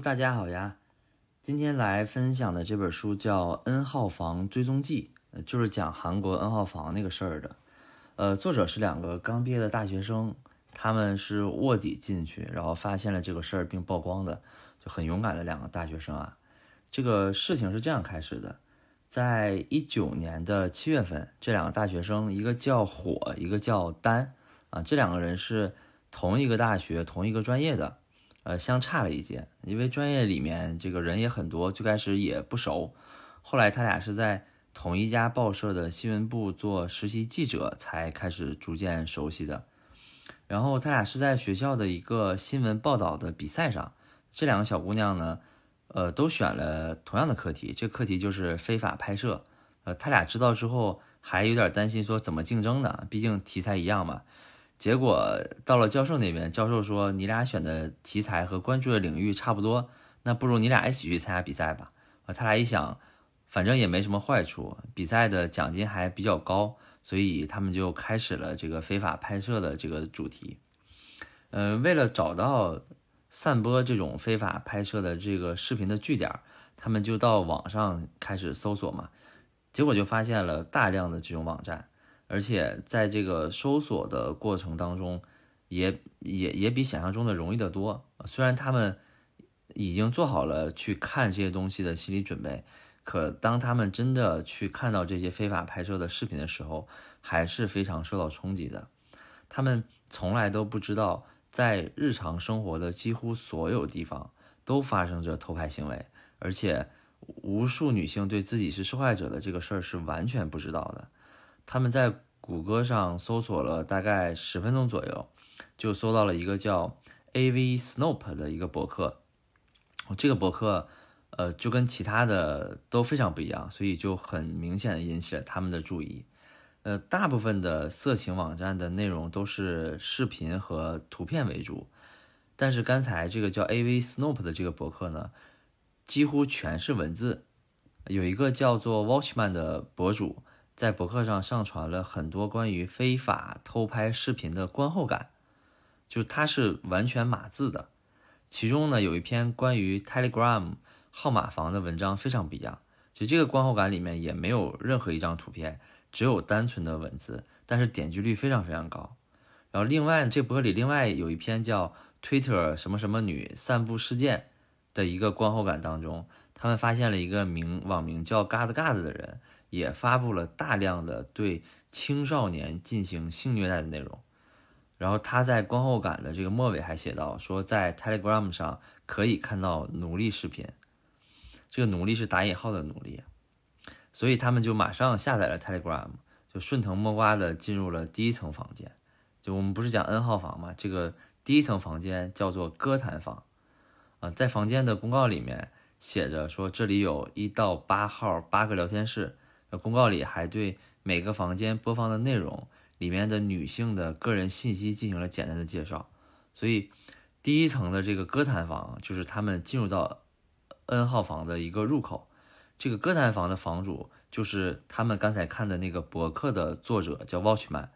大家好呀！今天来分享的这本书叫《N 号房追踪记》，呃，就是讲韩国 N 号房那个事儿的。呃，作者是两个刚毕业的大学生，他们是卧底进去，然后发现了这个事儿并曝光的，就很勇敢的两个大学生啊。这个事情是这样开始的，在一九年的七月份，这两个大学生，一个叫火，一个叫丹，啊，这两个人是同一个大学、同一个专业的。呃，相差了一届，因为专业里面这个人也很多，最开始也不熟。后来他俩是在同一家报社的新闻部做实习记者，才开始逐渐熟悉的。然后他俩是在学校的一个新闻报道的比赛上，这两个小姑娘呢，呃，都选了同样的课题，这课题就是非法拍摄。呃，他俩知道之后还有点担心，说怎么竞争呢？毕竟题材一样嘛。结果到了教授那边，教授说：“你俩选的题材和关注的领域差不多，那不如你俩一起去参加比赛吧。”啊，他俩一想，反正也没什么坏处，比赛的奖金还比较高，所以他们就开始了这个非法拍摄的这个主题。呃，为了找到散播这种非法拍摄的这个视频的据点，他们就到网上开始搜索嘛，结果就发现了大量的这种网站。而且在这个搜索的过程当中，也也也比想象中的容易得多。虽然他们已经做好了去看这些东西的心理准备，可当他们真的去看到这些非法拍摄的视频的时候，还是非常受到冲击的。他们从来都不知道，在日常生活的几乎所有地方都发生着偷拍行为，而且无数女性对自己是受害者的这个事儿是完全不知道的。他们在谷歌上搜索了大概十分钟左右，就搜到了一个叫 AV Snoop 的一个博客。这个博客，呃，就跟其他的都非常不一样，所以就很明显的引起了他们的注意。呃，大部分的色情网站的内容都是视频和图片为主，但是刚才这个叫 AV Snoop 的这个博客呢，几乎全是文字。有一个叫做 Watchman 的博主。在博客上上传了很多关于非法偷拍视频的观后感，就它是完全码字的。其中呢，有一篇关于 Telegram 号码房的文章非常不一样，就这个观后感里面也没有任何一张图片，只有单纯的文字，但是点击率非常非常高。然后另外这博客里另外有一篇叫 Twitter 什么什么女散布事件的一个观后感当中，他们发现了一个名网名叫嘎子嘎子的人。也发布了大量的对青少年进行性虐待的内容，然后他在观后感的这个末尾还写到说，在 Telegram 上可以看到奴隶视频，这个奴隶是打引号的奴隶，所以他们就马上下载了 Telegram，就顺藤摸瓜的进入了第一层房间，就我们不是讲 N 号房吗？这个第一层房间叫做歌坛房，啊，在房间的公告里面写着说，这里有一到八号八个聊天室。公告里还对每个房间播放的内容里面的女性的个人信息进行了简单的介绍，所以第一层的这个歌坛房就是他们进入到 N 号房的一个入口。这个歌坛房的房主就是他们刚才看的那个博客的作者叫 Watchman，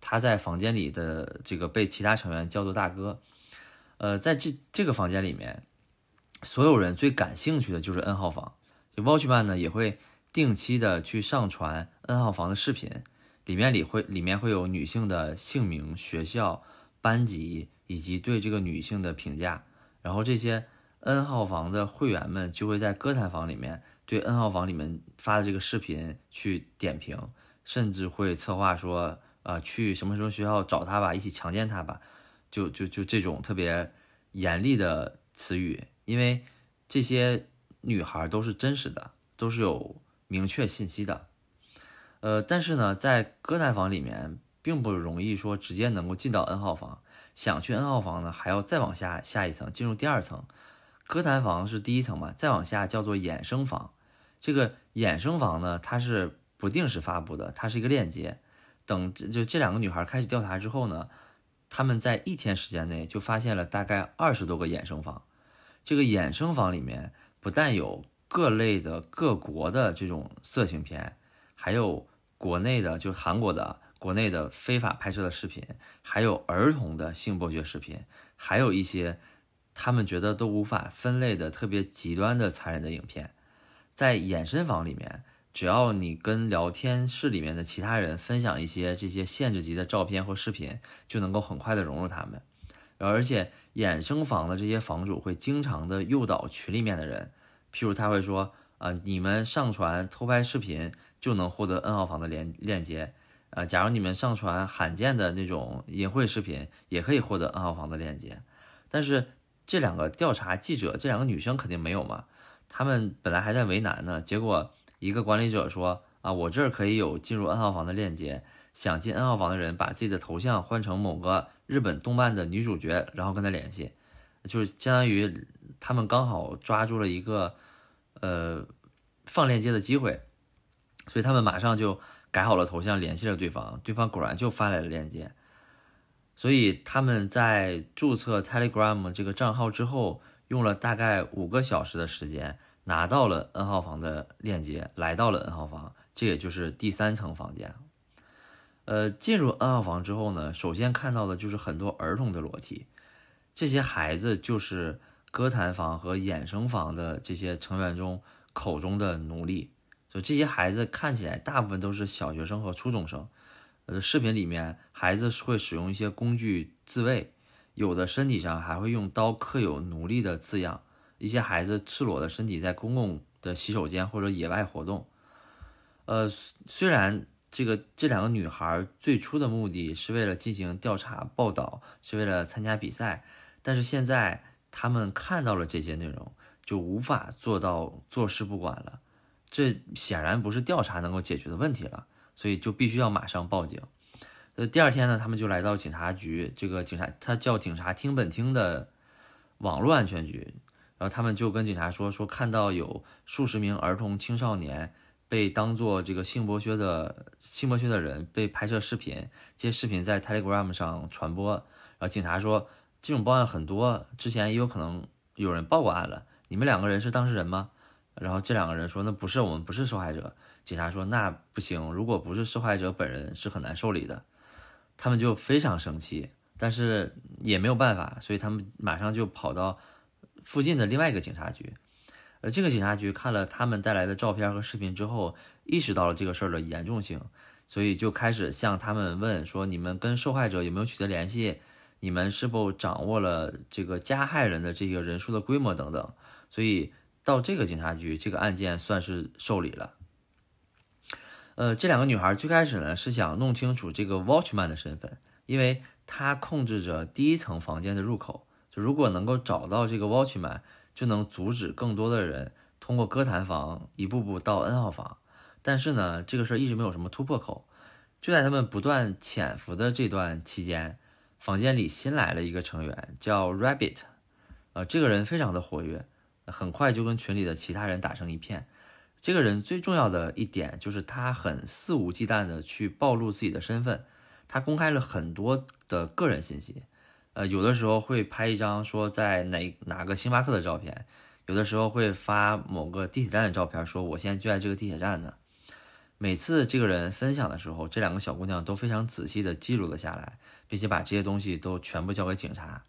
他在房间里的这个被其他成员叫做大哥。呃，在这这个房间里面，所有人最感兴趣的就是 N 号房，就 Watchman 呢也会。定期的去上传 N 号房的视频，里面里会里面会有女性的姓名、学校、班级以及对这个女性的评价。然后这些 N 号房的会员们就会在歌坛房里面对 N 号房里面发的这个视频去点评，甚至会策划说，呃，去什么什么学校找他吧，一起强奸他吧，就就就这种特别严厉的词语，因为这些女孩都是真实的，都是有。明确信息的，呃，但是呢，在歌坛房里面并不容易说直接能够进到 N 号房，想去 N 号房呢，还要再往下下一层，进入第二层。歌坛房是第一层嘛，再往下叫做衍生房。这个衍生房呢，它是不定时发布的，它是一个链接。等就这两个女孩开始调查之后呢，他们在一天时间内就发现了大概二十多个衍生房。这个衍生房里面不但有。各类的各国的这种色情片，还有国内的，就韩国的国内的非法拍摄的视频，还有儿童的性剥削视频，还有一些他们觉得都无法分类的特别极端的残忍的影片，在衍生房里面，只要你跟聊天室里面的其他人分享一些这些限制级的照片或视频，就能够很快的融入他们。而且衍生房的这些房主会经常的诱导群里面的人，譬如他会说啊，你们上传偷拍视频就能获得 N 号房的链链接。啊，假如你们上传罕见的那种淫秽视频，也可以获得 N 号房的链接。但是这两个调查记者，这两个女生肯定没有嘛？他们本来还在为难呢，结果一个管理者说啊，我这儿可以有进入 N 号房的链接，想进 N 号房的人把自己的头像换成某个日本动漫的女主角，然后跟他联系，就是相当于他们刚好抓住了一个呃放链接的机会，所以他们马上就。改好了头像，联系了对方，对方果然就发来了链接，所以他们在注册 Telegram 这个账号之后，用了大概五个小时的时间，拿到了 N 号房的链接，来到了 N 号房，这也就是第三层房间。呃，进入 N 号房之后呢，首先看到的就是很多儿童的裸体，这些孩子就是歌坛房和衍生房的这些成员中口中的奴隶。就这些孩子看起来大部分都是小学生和初中生，呃，视频里面孩子会使用一些工具自卫，有的身体上还会用刀刻有奴隶的字样。一些孩子赤裸的身体在公共的洗手间或者野外活动。呃，虽然这个这两个女孩最初的目的是为了进行调查报道，是为了参加比赛，但是现在他们看到了这些内容，就无法做到坐视不管了。这显然不是调查能够解决的问题了，所以就必须要马上报警。呃，第二天呢，他们就来到警察局，这个警察他叫警察厅本厅的网络安全局，然后他们就跟警察说，说看到有数十名儿童青少年被当做这个性剥削的性剥削的人被拍摄视频，这些视频在 Telegram 上传播。然后警察说，这种报案很多，之前也有可能有人报过案了，你们两个人是当事人吗？然后这两个人说：“那不是我们，不是受害者。”警察说：“那不行，如果不是受害者本人，是很难受理的。”他们就非常生气，但是也没有办法，所以他们马上就跑到附近的另外一个警察局。呃，这个警察局看了他们带来的照片和视频之后，意识到了这个事儿的严重性，所以就开始向他们问说：“你们跟受害者有没有取得联系？你们是否掌握了这个加害人的这个人数的规模等等？”所以。到这个警察局，这个案件算是受理了。呃，这两个女孩最开始呢是想弄清楚这个 Watchman 的身份，因为他控制着第一层房间的入口。就如果能够找到这个 Watchman，就能阻止更多的人通过歌坛房一步步到 N 号房。但是呢，这个事儿一直没有什么突破口。就在他们不断潜伏的这段期间，房间里新来了一个成员，叫 Rabbit。呃，这个人非常的活跃。很快就跟群里的其他人打成一片。这个人最重要的一点就是他很肆无忌惮的去暴露自己的身份，他公开了很多的个人信息。呃，有的时候会拍一张说在哪哪个星巴克的照片，有的时候会发某个地铁站的照片，说我现在就在这个地铁站呢。每次这个人分享的时候，这两个小姑娘都非常仔细的记录了下来，并且把这些东西都全部交给警察。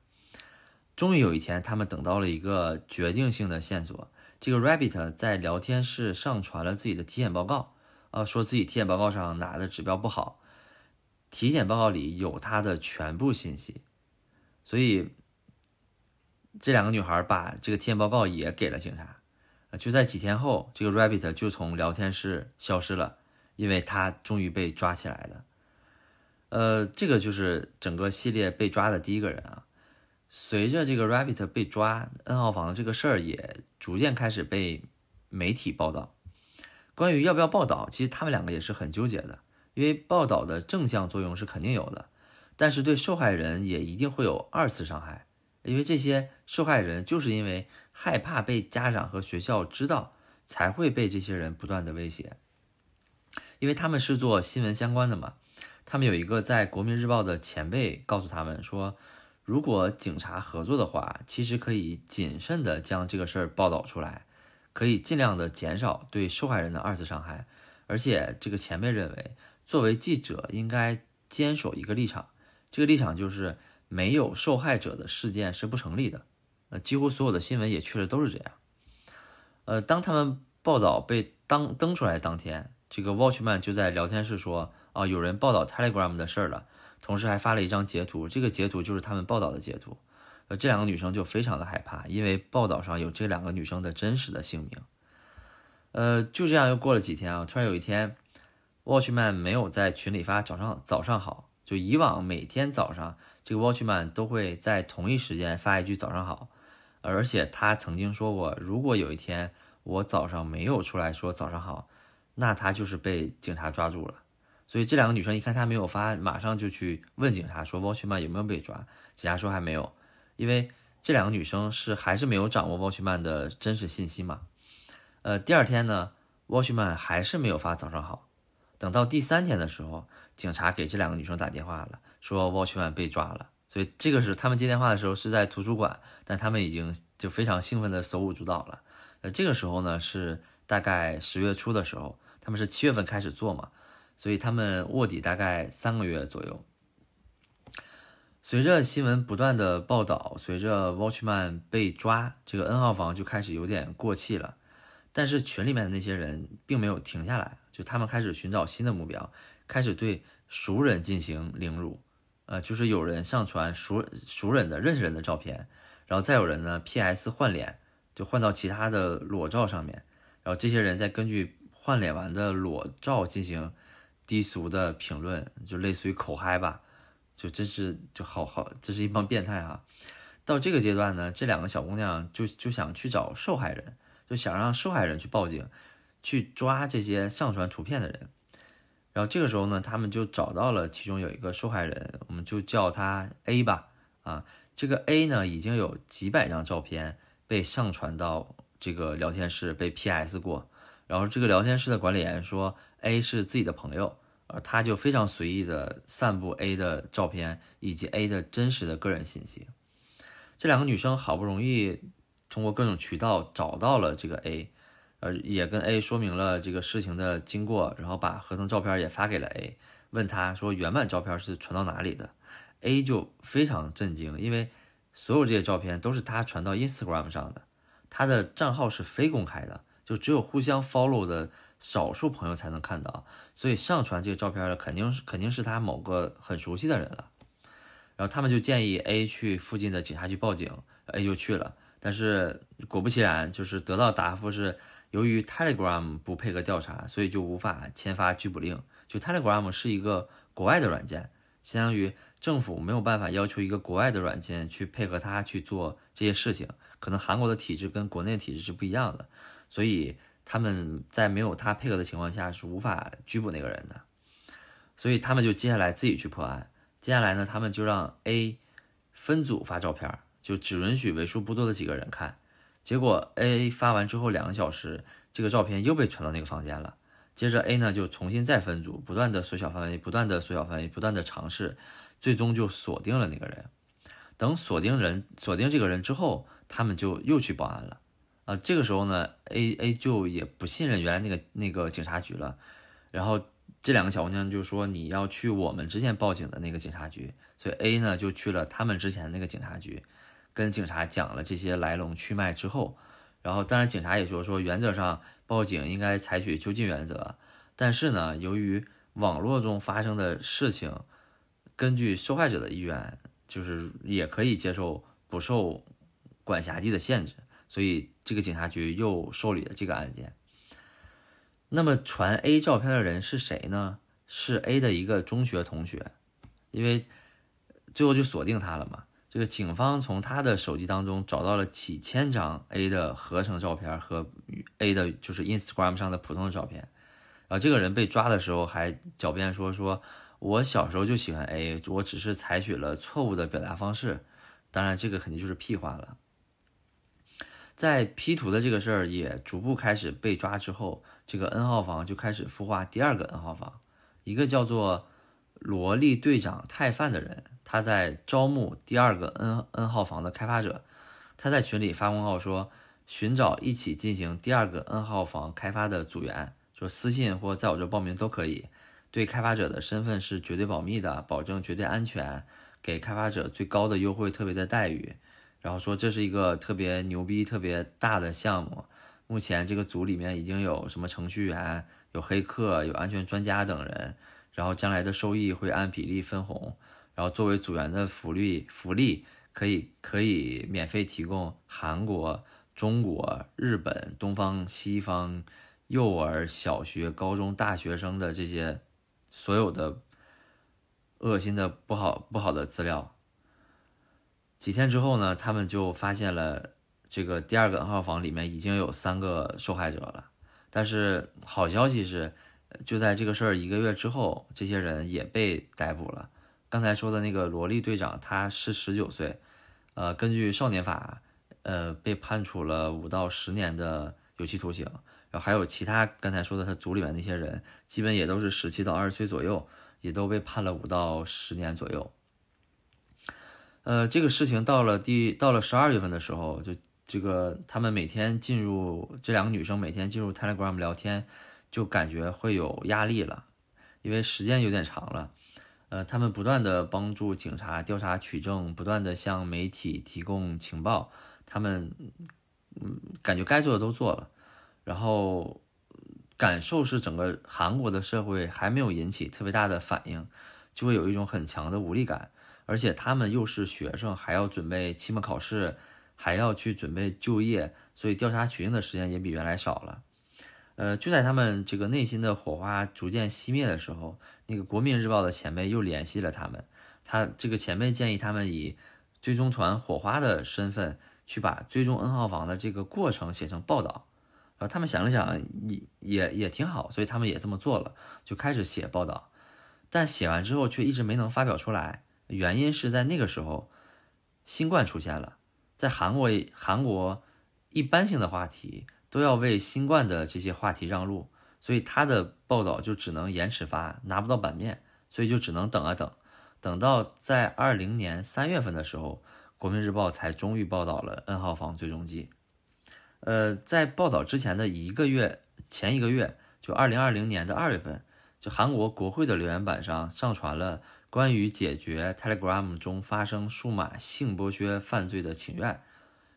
终于有一天，他们等到了一个决定性的线索。这个 Rabbit 在聊天室上传了自己的体检报告，啊，说自己体检报告上哪的指标不好，体检报告里有他的全部信息。所以，这两个女孩把这个体检报告也给了警察。就在几天后，这个 Rabbit 就从聊天室消失了，因为他终于被抓起来了。呃，这个就是整个系列被抓的第一个人啊。随着这个 Rabbit 被抓，N 号房这个事儿也逐渐开始被媒体报道。关于要不要报道，其实他们两个也是很纠结的，因为报道的正向作用是肯定有的，但是对受害人也一定会有二次伤害，因为这些受害人就是因为害怕被家长和学校知道，才会被这些人不断的威胁。因为他们是做新闻相关的嘛，他们有一个在国民日报的前辈告诉他们说。如果警察合作的话，其实可以谨慎的将这个事儿报道出来，可以尽量的减少对受害人的二次伤害。而且这个前辈认为，作为记者应该坚守一个立场，这个立场就是没有受害者的事件是不成立的。呃，几乎所有的新闻也确实都是这样。呃，当他们报道被当登出来当天，这个 Watchman 就在聊天室说：“啊，有人报道 Telegram 的事儿了。”同时还发了一张截图，这个截图就是他们报道的截图。呃，这两个女生就非常的害怕，因为报道上有这两个女生的真实的姓名。呃，就这样又过了几天啊，突然有一天，Watchman 没有在群里发早上早上好，就以往每天早上这个 Watchman 都会在同一时间发一句早上好，而且他曾经说过，如果有一天我早上没有出来说早上好，那他就是被警察抓住了。所以这两个女生一看他没有发，马上就去问警察说 Watchman 有没有被抓，警察说还没有，因为这两个女生是还是没有掌握 Watchman 的真实信息嘛。呃，第二天呢，Watchman 还是没有发早上好。等到第三天的时候，警察给这两个女生打电话了，说 Watchman 被抓了。所以这个是他们接电话的时候是在图书馆，但他们已经就非常兴奋的手舞足蹈了。呃，这个时候呢是大概十月初的时候，他们是七月份开始做嘛，所以他们卧底大概三个月左右。随着新闻不断的报道，随着 Watchman 被抓，这个 N 号房就开始有点过气了。但是群里面的那些人并没有停下来，就他们开始寻找新的目标，开始对熟人进行凌辱，呃，就是有人上传熟熟人的认识人的照片，然后再有人呢 PS 换脸，就换到其他的裸照上面，然后这些人再根据换脸完的裸照进行低俗的评论，就类似于口嗨吧，就真是就好好，这是一帮变态啊！到这个阶段呢，这两个小姑娘就就想去找受害人。就想让受害人去报警，去抓这些上传图片的人。然后这个时候呢，他们就找到了其中有一个受害人，我们就叫他 A 吧。啊，这个 A 呢，已经有几百张照片被上传到这个聊天室，被 PS 过。然后这个聊天室的管理员说 A 是自己的朋友，而他就非常随意的散布 A 的照片以及 A 的真实的个人信息。这两个女生好不容易。通过各种渠道找到了这个 A，呃，也跟 A 说明了这个事情的经过，然后把合成照片也发给了 A，问他说原版照片是传到哪里的？A 就非常震惊，因为所有这些照片都是他传到 Instagram 上的，他的账号是非公开的，就只有互相 follow 的少数朋友才能看到，所以上传这个照片的肯定是肯定是他某个很熟悉的人了。然后他们就建议 A 去附近的警察局报警，A 就去了。但是果不其然，就是得到答复是，由于 Telegram 不配合调查，所以就无法签发拘捕令。就 Telegram 是一个国外的软件，相当于政府没有办法要求一个国外的软件去配合他去做这些事情。可能韩国的体制跟国内体制是不一样的，所以他们在没有他配合的情况下是无法拘捕那个人的。所以他们就接下来自己去破案。接下来呢，他们就让 A 分组发照片。就只允许为数不多的几个人看，结果 A 发完之后两个小时，这个照片又被传到那个房间了。接着 A 呢就重新再分组，不断的缩小范围，不断的缩小范围，不断的尝试，最终就锁定了那个人。等锁定人锁定这个人之后，他们就又去报案了。啊，这个时候呢，A A 就也不信任原来那个那个警察局了，然后这两个小姑娘就说你要去我们之前报警的那个警察局，所以 A 呢就去了他们之前那个警察局。跟警察讲了这些来龙去脉之后，然后当然警察也说说原则上报警应该采取就近原则，但是呢，由于网络中发生的事情，根据受害者的意愿，就是也可以接受不受管辖地的限制，所以这个警察局又受理了这个案件。那么传 A 照片的人是谁呢？是 A 的一个中学同学，因为最后就锁定他了嘛。这个警方从他的手机当中找到了几千张 A 的合成照片和 A 的就是 Instagram 上的普通的照片，然后这个人被抓的时候还狡辩说说我小时候就喜欢 A，我只是采取了错误的表达方式，当然这个肯定就是屁话了。在 P 图的这个事儿也逐步开始被抓之后，这个 N 号房就开始孵化第二个 N 号房，一个叫做萝莉队长泰范的人。他在招募第二个 N N 号房的开发者，他在群里发公告说，寻找一起进行第二个 N 号房开发的组员，说私信或在我这报名都可以，对开发者的身份是绝对保密的，保证绝对安全，给开发者最高的优惠、特别的待遇，然后说这是一个特别牛逼、特别大的项目。目前这个组里面已经有什么程序员、有黑客、有安全专家等人，然后将来的收益会按比例分红。然后作为组员的福利，福利可以可以免费提供韩国、中国、日本、东方、西方幼儿、小学、高中、大学生的这些所有的恶心的不好不好的资料。几天之后呢，他们就发现了这个第二个 N 号房里面已经有三个受害者了。但是好消息是，就在这个事儿一个月之后，这些人也被逮捕了。刚才说的那个萝莉队长，他是十九岁，呃，根据少年法，呃，被判处了五到十年的有期徒刑。然后还有其他刚才说的他组里面那些人，基本也都是十七到二十岁左右，也都被判了五到十年左右。呃，这个事情到了第到了十二月份的时候，就这个他们每天进入这两个女生每天进入 Telegram 聊天，就感觉会有压力了，因为时间有点长了。呃，他们不断的帮助警察调查取证，不断的向媒体提供情报。他们，嗯，感觉该做的都做了，然后感受是整个韩国的社会还没有引起特别大的反应，就会有一种很强的无力感。而且他们又是学生，还要准备期末考试，还要去准备就业，所以调查取证的时间也比原来少了。呃，就在他们这个内心的火花逐渐熄灭的时候，那个国民日报的前辈又联系了他们。他这个前辈建议他们以追踪团火花的身份去把追踪 N 号房的这个过程写成报道。然后他们想了想，也也也挺好，所以他们也这么做了，就开始写报道。但写完之后却一直没能发表出来，原因是在那个时候，新冠出现了，在韩国韩国一般性的话题。都要为新冠的这些话题让路，所以他的报道就只能延迟发，拿不到版面，所以就只能等啊等，等到在二零年三月份的时候，国民日报才终于报道了 N 号房追踪记。呃，在报道之前的一个月前一个月，就二零二零年的二月份，就韩国国会的留言板上上传了关于解决 Telegram 中发生数码性剥削犯罪的请愿。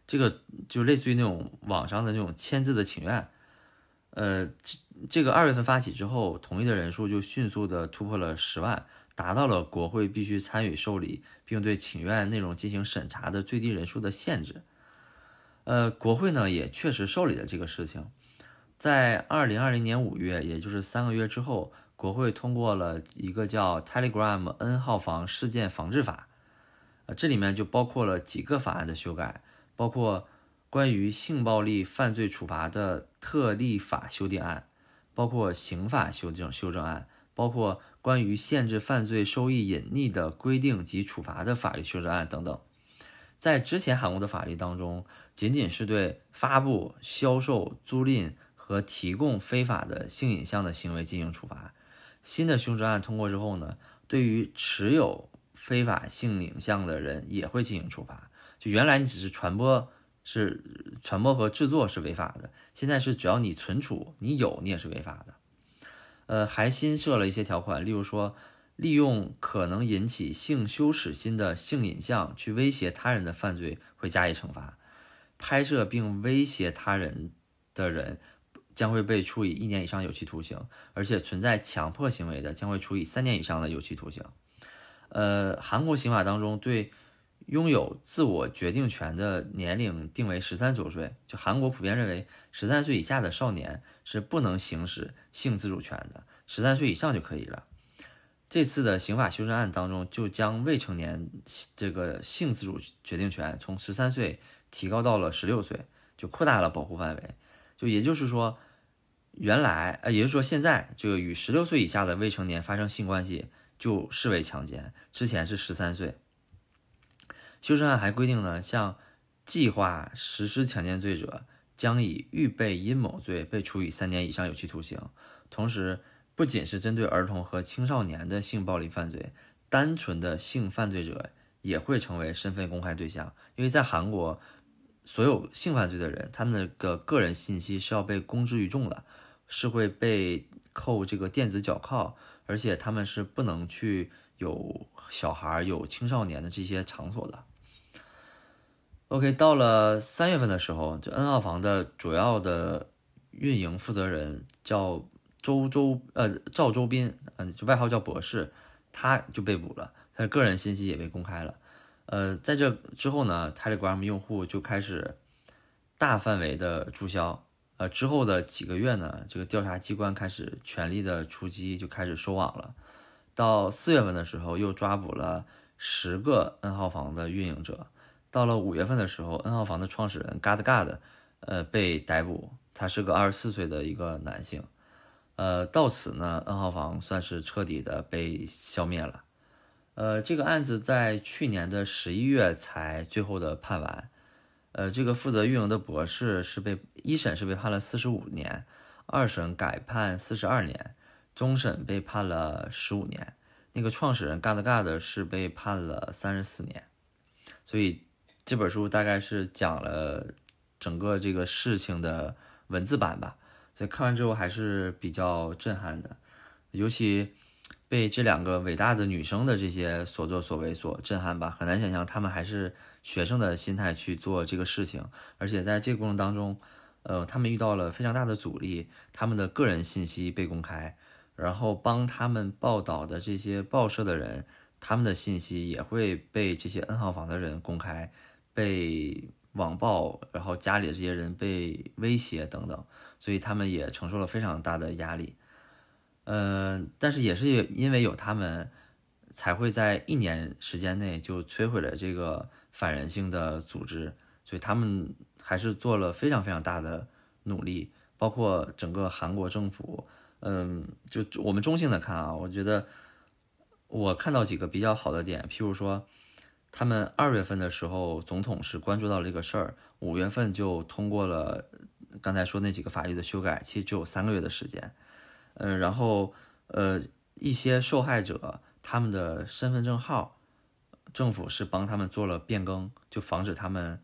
这个就类似于那种网上的那种签字的请愿，呃，这这个二月份发起之后，同意的人数就迅速的突破了十万，达到了国会必须参与受理并对请愿内容进行审查的最低人数的限制。呃，国会呢也确实受理了这个事情，在二零二零年五月，也就是三个月之后，国会通过了一个叫 Telegram N 号房事件防治法，呃，这里面就包括了几个法案的修改。包括关于性暴力犯罪处罚的特例法修订案，包括刑法修正修正案，包括关于限制犯罪收益隐匿的规定及处罚的法律修正案等等。在之前韩国的法律当中，仅仅是对发布、销售、租赁和提供非法的性影像的行为进行处罚。新的修正案通过之后呢，对于持有非法性影像的人也会进行处罚。就原来你只是传播，是传播和制作是违法的，现在是只要你存储，你有你也是违法的。呃，还新设了一些条款，例如说，利用可能引起性羞耻心的性影像去威胁他人的犯罪会加以惩罚，拍摄并威胁他人的人将会被处以一年以上有期徒刑，而且存在强迫行为的将会处以三年以上的有期徒刑。呃，韩国刑法当中对。拥有自我决定权的年龄定为十三周岁，就韩国普遍认为十三岁以下的少年是不能行使性自主权的，十三岁以上就可以了。这次的刑法修正案当中，就将未成年这个性自主决定权从十三岁提高到了十六岁，就扩大了保护范围。也就是说，原来呃，也就是说现在这个与十六岁以下的未成年发生性关系就视为强奸，之前是十三岁。修正案还规定呢，像计划实施强奸罪者将以预备阴谋罪被处以三年以上有期徒刑。同时，不仅是针对儿童和青少年的性暴力犯罪，单纯的性犯罪者也会成为身份公开对象。因为在韩国，所有性犯罪的人，他们的个人信息是要被公之于众的，是会被扣这个电子脚铐，而且他们是不能去有小孩、有青少年的这些场所的。OK，到了三月份的时候，就 N 号房的主要的运营负责人叫周周呃赵周斌，嗯，就外号叫博士，他就被捕了，他的个人信息也被公开了。呃，在这之后呢，Telegram 用户就开始大范围的注销。呃，之后的几个月呢，这个调查机关开始全力的出击，就开始收网了。到四月份的时候，又抓捕了十个 N 号房的运营者。到了五月份的时候，N 号房的创始人 God God，呃，被逮捕。他是个二十四岁的一个男性。呃，到此呢，N 号房算是彻底的被消灭了。呃，这个案子在去年的十一月才最后的判完。呃，这个负责运营的博士是被一审是被判了四十五年，二审改判四十二年，终审被判了十五年。那个创始人 God g 是被判了三十四年。所以。这本书大概是讲了整个这个事情的文字版吧，所以看完之后还是比较震撼的，尤其被这两个伟大的女生的这些所作所为所震撼吧。很难想象她们还是学生的心态去做这个事情，而且在这个过程当中，呃，他们遇到了非常大的阻力，他们的个人信息被公开，然后帮他们报道的这些报社的人，他们的信息也会被这些 N 号房的人公开。被网暴，然后家里的这些人被威胁等等，所以他们也承受了非常大的压力。嗯，但是也是因为有他们，才会在一年时间内就摧毁了这个反人性的组织，所以他们还是做了非常非常大的努力，包括整个韩国政府。嗯，就我们中性的看啊，我觉得我看到几个比较好的点，譬如说。他们二月份的时候，总统是关注到了这个事儿，五月份就通过了刚才说那几个法律的修改，其实只有三个月的时间。嗯，然后呃，一些受害者他们的身份证号，政府是帮他们做了变更，就防止他们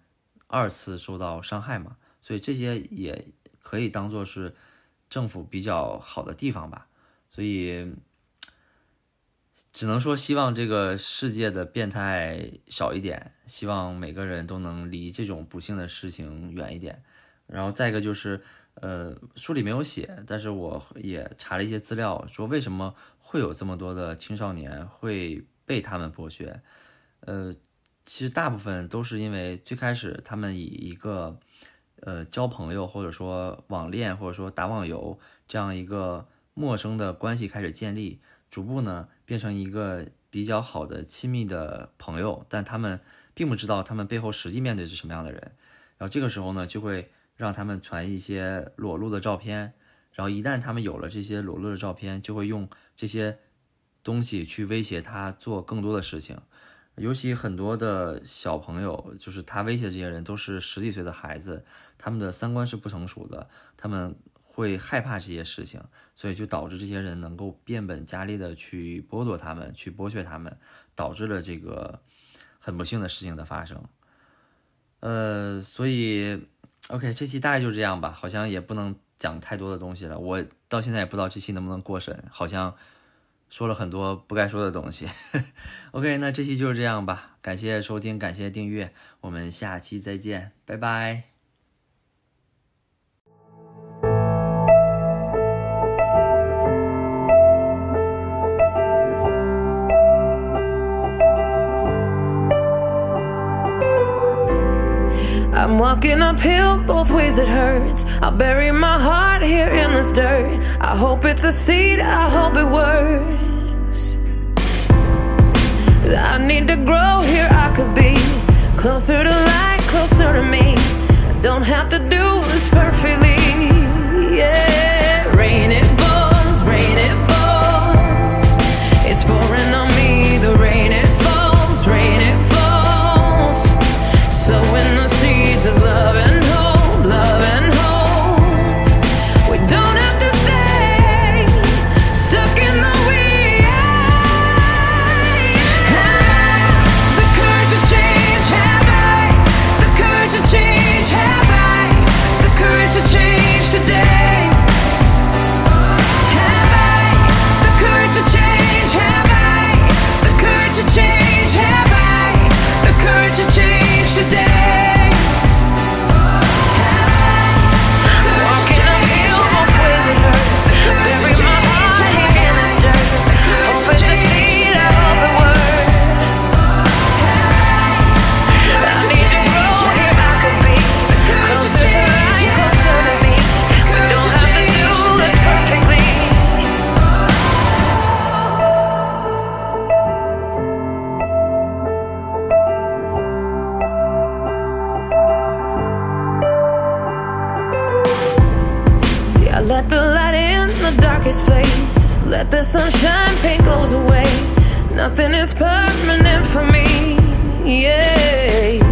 二次受到伤害嘛。所以这些也可以当做是政府比较好的地方吧。所以。只能说希望这个世界的变态少一点，希望每个人都能离这种不幸的事情远一点。然后再一个就是，呃，书里没有写，但是我也查了一些资料，说为什么会有这么多的青少年会被他们剥削。呃，其实大部分都是因为最开始他们以一个，呃，交朋友或者说网恋或者说打网游这样一个陌生的关系开始建立。逐步呢，变成一个比较好的亲密的朋友，但他们并不知道他们背后实际面对是什么样的人。然后这个时候呢，就会让他们传一些裸露的照片。然后一旦他们有了这些裸露的照片，就会用这些东西去威胁他做更多的事情。尤其很多的小朋友，就是他威胁这些人，都是十几岁的孩子，他们的三观是不成熟的，他们。会害怕这些事情，所以就导致这些人能够变本加厉的去剥夺他们，去剥削他们，导致了这个很不幸的事情的发生。呃，所以，OK，这期大概就这样吧，好像也不能讲太多的东西了。我到现在也不知道这期能不能过审，好像说了很多不该说的东西。OK，那这期就是这样吧，感谢收听，感谢订阅，我们下期再见，拜拜。I'm walking uphill, both ways it hurts. I'll bury my heart here in this dirt. I hope it's a seed, I hope it works. I need to grow here, I could be closer to light, closer to me. I don't have to do this perfectly. Yeah, rain it Let the light in the darkest place. Let the sunshine paint goes away. Nothing is permanent for me. Yeah.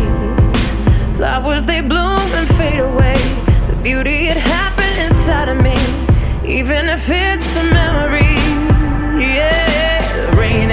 Flowers they bloom and fade away. The beauty it happened inside of me. Even if it's a memory. Yeah. Rain